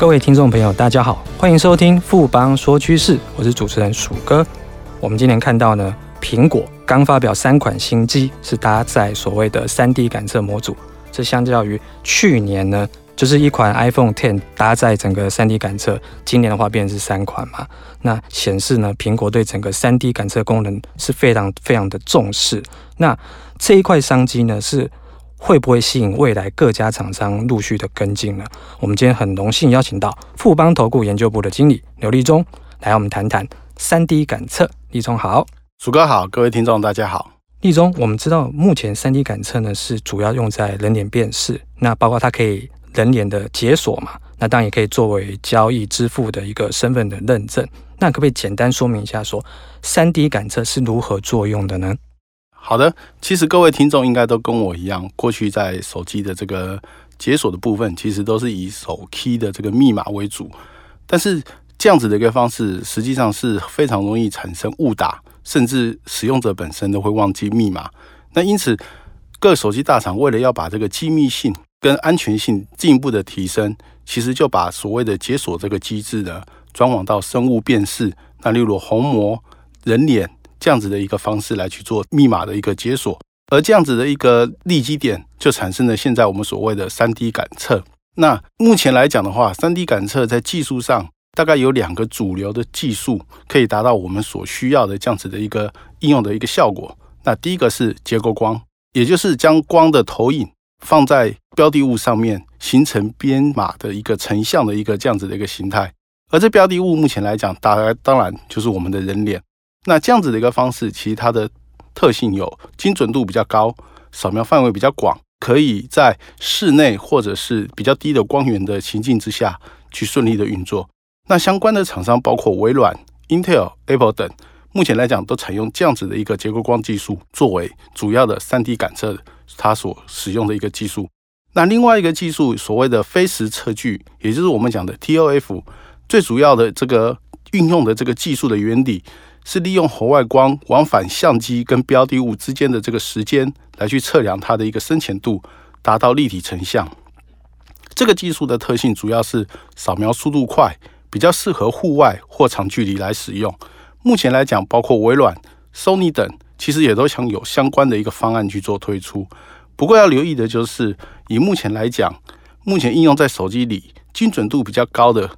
各位听众朋友，大家好，欢迎收听富邦说趋势，我是主持人鼠哥。我们今天看到呢，苹果刚发表三款新机，是搭载所谓的 3D 感测模组。这相较于去年呢，就是一款 iPhone Ten 搭载整个 3D 感测，今年的话变成是三款嘛。那显示呢，苹果对整个 3D 感测功能是非常非常的重视。那这一块商机呢，是会不会吸引未来各家厂商陆续的跟进呢？我们今天很荣幸邀请到富邦投顾研究部的经理刘立忠来，我们谈谈三 D 感测。立忠好，鼠哥好，各位听众大家好。立忠，我们知道目前三 D 感测呢是主要用在人脸辨识，那包括它可以人脸的解锁嘛，那当然也可以作为交易支付的一个身份的认证。那可不可以简单说明一下说，说 3D 感测是如何作用的呢？好的，其实各位听众应该都跟我一样，过去在手机的这个解锁的部分，其实都是以手 key 的这个密码为主，但是这样子的一个方式，实际上是非常容易产生误打。甚至使用者本身都会忘记密码，那因此各手机大厂为了要把这个机密性跟安全性进一步的提升，其实就把所谓的解锁这个机制呢，转往到生物辨识，那例如虹膜、人脸这样子的一个方式来去做密码的一个解锁，而这样子的一个利基点就产生了现在我们所谓的 3D 感测。那目前来讲的话，3D 感测在技术上。大概有两个主流的技术可以达到我们所需要的这样子的一个应用的一个效果。那第一个是结构光，也就是将光的投影放在标的物上面，形成编码的一个成像的一个这样子的一个形态。而这标的物目前来讲，大概当然就是我们的人脸。那这样子的一个方式，其实它的特性有精准度比较高，扫描范围比较广，可以在室内或者是比较低的光源的情境之下去顺利的运作。那相关的厂商包括微软、Intel、Apple 等，目前来讲都采用这样子的一个结构光技术作为主要的 3D 感测，它所使用的一个技术。那另外一个技术，所谓的非时测距，也就是我们讲的 ToF，最主要的这个运用的这个技术的原理，是利用红外光往返相机跟标的物之间的这个时间，来去测量它的一个深浅度，达到立体成像。这个技术的特性主要是扫描速度快。比较适合户外或长距离来使用。目前来讲，包括微软、Sony 等，其实也都想有相关的一个方案去做推出。不过要留意的就是，以目前来讲，目前应用在手机里精准度比较高的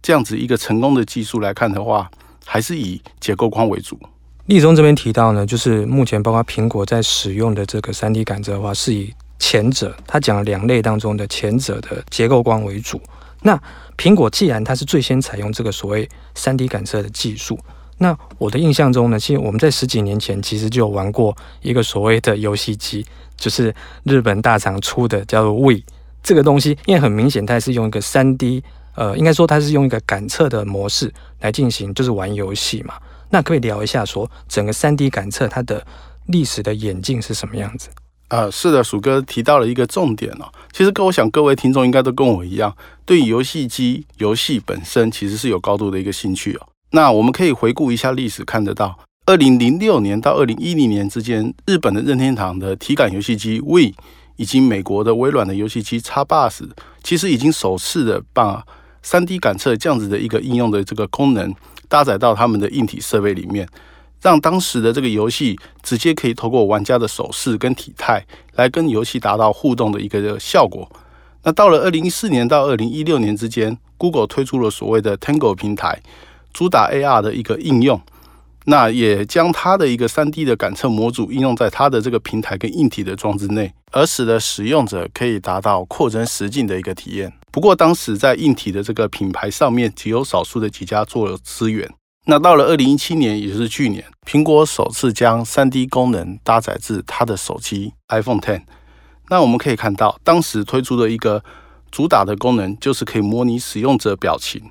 这样子一个成功的技术来看的话，还是以结构光为主。立中这边提到呢，就是目前包括苹果在使用的这个 3D 感测的话，是以前者，他讲了两类当中的前者的结构光为主。那苹果既然它是最先采用这个所谓 3D 感测的技术，那我的印象中呢，其实我们在十几年前其实就有玩过一个所谓的游戏机，就是日本大厂出的叫做 We 这个东西，因为很明显它是用一个 3D，呃，应该说它是用一个感测的模式来进行，就是玩游戏嘛。那可以聊一下说整个 3D 感测它的历史的演进是什么样子？呃，是的，鼠哥提到了一个重点哦。其实，跟我想各位听众应该都跟我一样，对游戏机、游戏本身其实是有高度的一个兴趣哦。那我们可以回顾一下历史，看得到，二零零六年到二零一零年之间，日本的任天堂的体感游戏机 Wii，以及美国的微软的游戏机 Xbox，其实已经首次的把 3D 感测这样子的一个应用的这个功能搭载到他们的硬体设备里面。让当时的这个游戏直接可以透过玩家的手势跟体态来跟游戏达到互动的一个效果。那到了二零一四年到二零一六年之间，Google 推出了所谓的 Tango 平台，主打 AR 的一个应用。那也将它的一个 3D 的感测模组应用在它的这个平台跟硬体的装置内，而使得使用者可以达到扩增实境的一个体验。不过当时在硬体的这个品牌上面，只有少数的几家做了支援。那到了二零一七年，也就是去年，苹果首次将 3D 功能搭载至它的手机 iPhone Ten。那我们可以看到，当时推出的一个主打的功能，就是可以模拟使用者表情，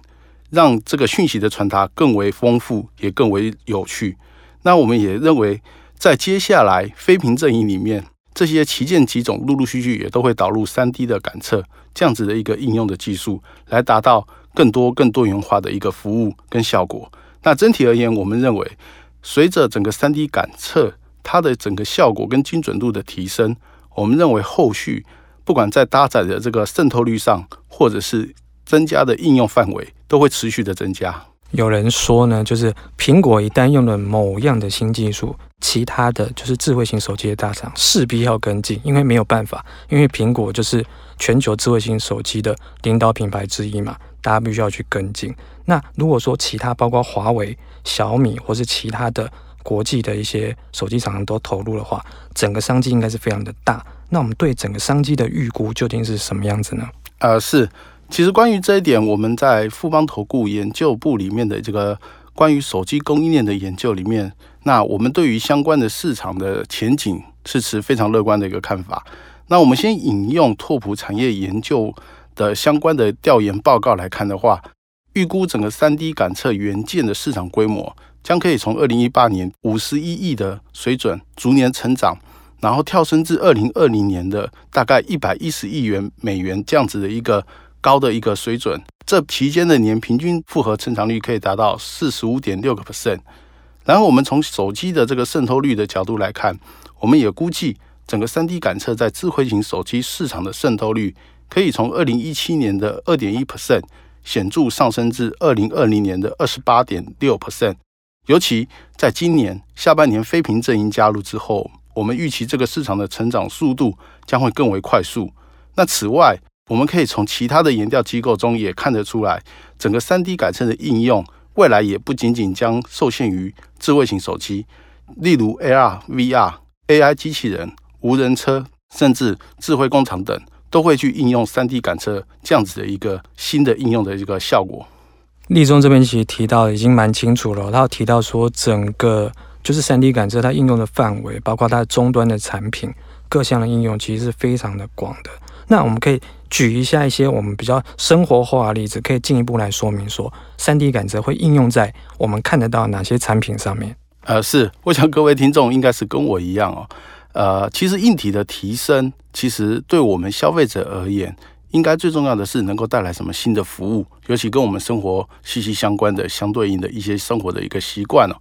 让这个讯息的传达更为丰富，也更为有趣。那我们也认为，在接下来非屏阵营里面，这些旗舰机种陆陆续续也都会导入 3D 的感测这样子的一个应用的技术，来达到更多更多元化的一个服务跟效果。那整体而言，我们认为，随着整个 3D 感测它的整个效果跟精准度的提升，我们认为后续不管在搭载的这个渗透率上，或者是增加的应用范围都会持续的增加。有人说呢，就是苹果一旦用了某样的新技术，其他的就是智慧型手机的大厂势必要跟进，因为没有办法，因为苹果就是全球智慧型手机的领导品牌之一嘛，大家必须要去跟进。那如果说其他包括华为、小米或是其他的国际的一些手机厂商都投入的话，整个商机应该是非常的大。那我们对整个商机的预估究竟是什么样子呢？呃，是。其实关于这一点，我们在富邦投顾研究部里面的这个关于手机供应链的研究里面，那我们对于相关的市场的前景是持非常乐观的一个看法。那我们先引用拓普产业研究的相关的调研报告来看的话，预估整个 3D 感测元件的市场规模将可以从2018年51亿的水准逐年成长，然后跳升至2020年的大概110亿元美元这样子的一个。高的一个水准，这期间的年平均复合成长率可以达到四十五点六个 percent。然后我们从手机的这个渗透率的角度来看，我们也估计整个三 D 感测在智慧型手机市场的渗透率可以从二零一七年的二点一 percent 显著上升至二零二零年的二十八点六 percent。尤其在今年下半年非苹阵营加入之后，我们预期这个市场的成长速度将会更为快速。那此外，我们可以从其他的研调机构中也看得出来，整个 3D 感测的应用未来也不仅仅将受限于智慧型手机，例如 AR、VR、AI 机器人、无人车，甚至智慧工厂等，都会去应用 3D 感测这样子的一个新的应用的一个效果。立中这边其实提到已经蛮清楚了，他有提到说整个就是 3D 感测它应用的范围，包括它终端的产品各项的应用，其实是非常的广的。那我们可以举一下一些我们比较生活化的例子，可以进一步来说明说三 D 感测会应用在我们看得到哪些产品上面？呃，是，我想各位听众应该是跟我一样哦。呃，其实硬体的提升，其实对我们消费者而言，应该最重要的是能够带来什么新的服务，尤其跟我们生活息息相关的相对应的一些生活的一个习惯哦。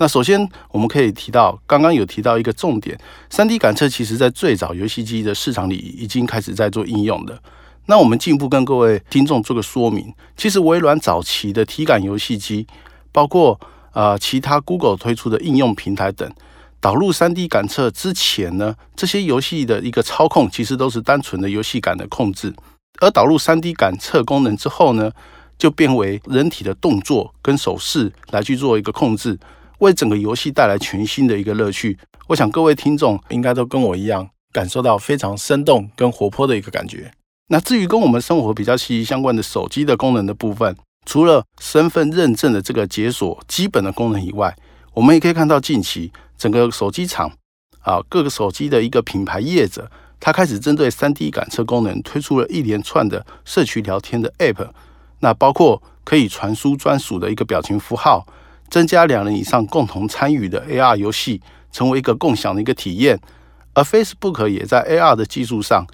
那首先，我们可以提到，刚刚有提到一个重点，3D 感测其实在最早游戏机的市场里已经开始在做应用的。那我们进一步跟各位听众做个说明，其实微软早期的体感游戏机，包括呃其他 Google 推出的应用平台等，导入 3D 感测之前呢，这些游戏的一个操控其实都是单纯的游戏感的控制，而导入 3D 感测功能之后呢，就变为人体的动作跟手势来去做一个控制。为整个游戏带来全新的一个乐趣，我想各位听众应该都跟我一样，感受到非常生动跟活泼的一个感觉。那至于跟我们生活比较息息相关的手机的功能的部分，除了身份认证的这个解锁基本的功能以外，我们也可以看到近期整个手机厂啊，各个手机的一个品牌业者，他开始针对 3D 感测功能推出了一连串的社区聊天的 App，那包括可以传输专属的一个表情符号。增加两人以上共同参与的 AR 游戏，成为一个共享的一个体验。而 Facebook 也在 AR 的技术上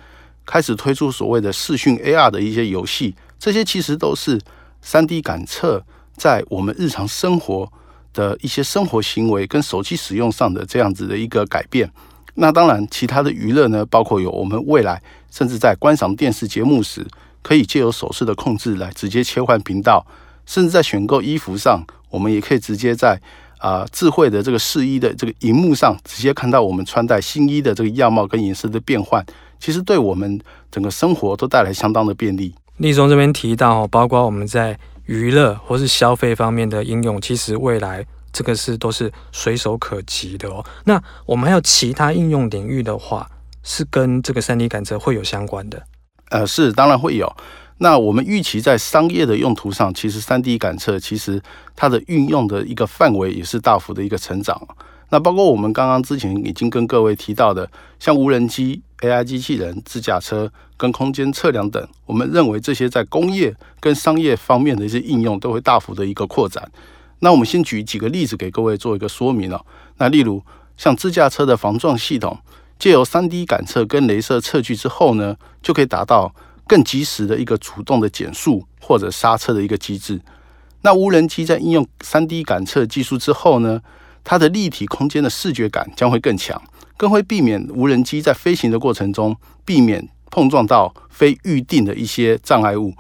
开始推出所谓的视讯 AR 的一些游戏，这些其实都是 3D 感测在我们日常生活的一些生活行为跟手机使用上的这样子的一个改变。那当然，其他的娱乐呢，包括有我们未来甚至在观赏电视节目时，可以借由手势的控制来直接切换频道，甚至在选购衣服上。我们也可以直接在啊、呃、智慧的这个试衣的这个荧幕上，直接看到我们穿戴新衣的这个样貌跟颜色的变换。其实对我们整个生活都带来相当的便利。立中这边提到，包括我们在娱乐或是消费方面的应用，其实未来这个是都是随手可及的哦。那我们还有其他应用领域的话，是跟这个三 D 感测会有相关的？呃，是，当然会有。那我们预期在商业的用途上，其实 3D 感测其实它的运用的一个范围也是大幅的一个成长。那包括我们刚刚之前已经跟各位提到的，像无人机、AI 机器人、自驾车跟空间测量等，我们认为这些在工业跟商业方面的一些应用都会大幅的一个扩展。那我们先举几个例子给各位做一个说明哦。那例如像自驾车的防撞系统，借由 3D 感测跟雷射测距之后呢，就可以达到。更及时的一个主动的减速或者刹车的一个机制。那无人机在应用 3D 感测技术之后呢，它的立体空间的视觉感将会更强，更会避免无人机在飞行的过程中避免碰撞到非预定的一些障碍物。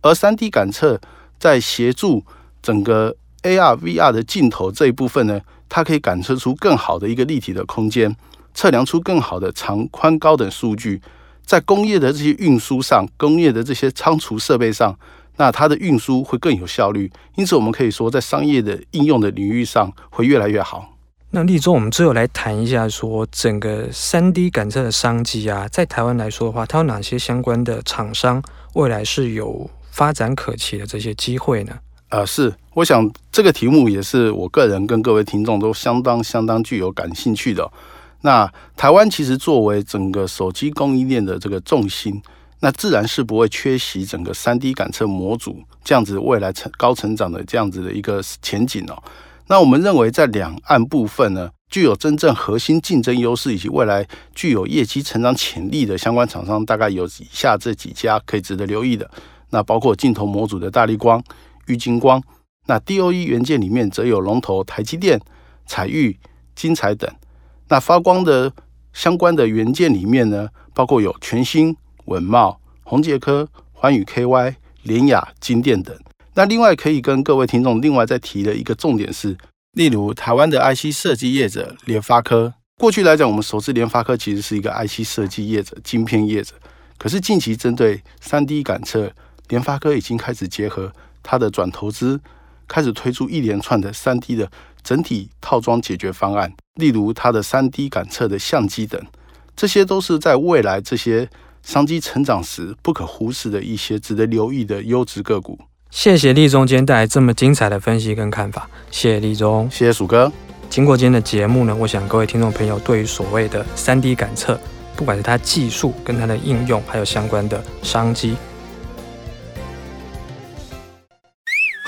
而三 D 感测在协助整个 AR、VR 的镜头这一部分呢，它可以感测出更好的一个立体的空间，测量出更好的长、宽、高等数据。在工业的这些运输上，工业的这些仓储设备上，那它的运输会更有效率。因此，我们可以说，在商业的应用的领域上会越来越好。那立中，我们最后来谈一下，说整个三 D 感测的商机啊，在台湾来说的话，它有哪些相关的厂商未来是有发展可期的这些机会呢？呃，是，我想这个题目也是我个人跟各位听众都相当相当具有感兴趣的。那台湾其实作为整个手机供应链的这个重心，那自然是不会缺席整个三 D 感测模组这样子未来成高成长的这样子的一个前景哦。那我们认为，在两岸部分呢，具有真正核心竞争优势以及未来具有业绩成长潜力的相关厂商，大概有以下这几家可以值得留意的。那包括镜头模组的大力光、玉晶光。那 DOE 元件里面则有龙头台积电、采钰、精彩等。那发光的相关的元件里面呢，包括有全新、稳茂、宏捷科、环宇 KY、联雅、金电等。那另外可以跟各位听众另外再提的一个重点是，例如台湾的 IC 设计业者联发科，过去来讲我们熟知联发科其实是一个 IC 设计业者、晶片业者，可是近期针对 3D 感测，联发科已经开始结合它的转投资，开始推出一连串的 3D 的整体套装解决方案，例如它的 3D 感测的相机等，这些都是在未来这些商机成长时不可忽视的一些值得留意的优质个股。谢谢立中今天带来这么精彩的分析跟看法，谢谢立中，谢谢鼠哥。经过今天的节目呢，我想各位听众朋友对于所谓的 3D 感测，不管是它技术跟它的应用，还有相关的商机，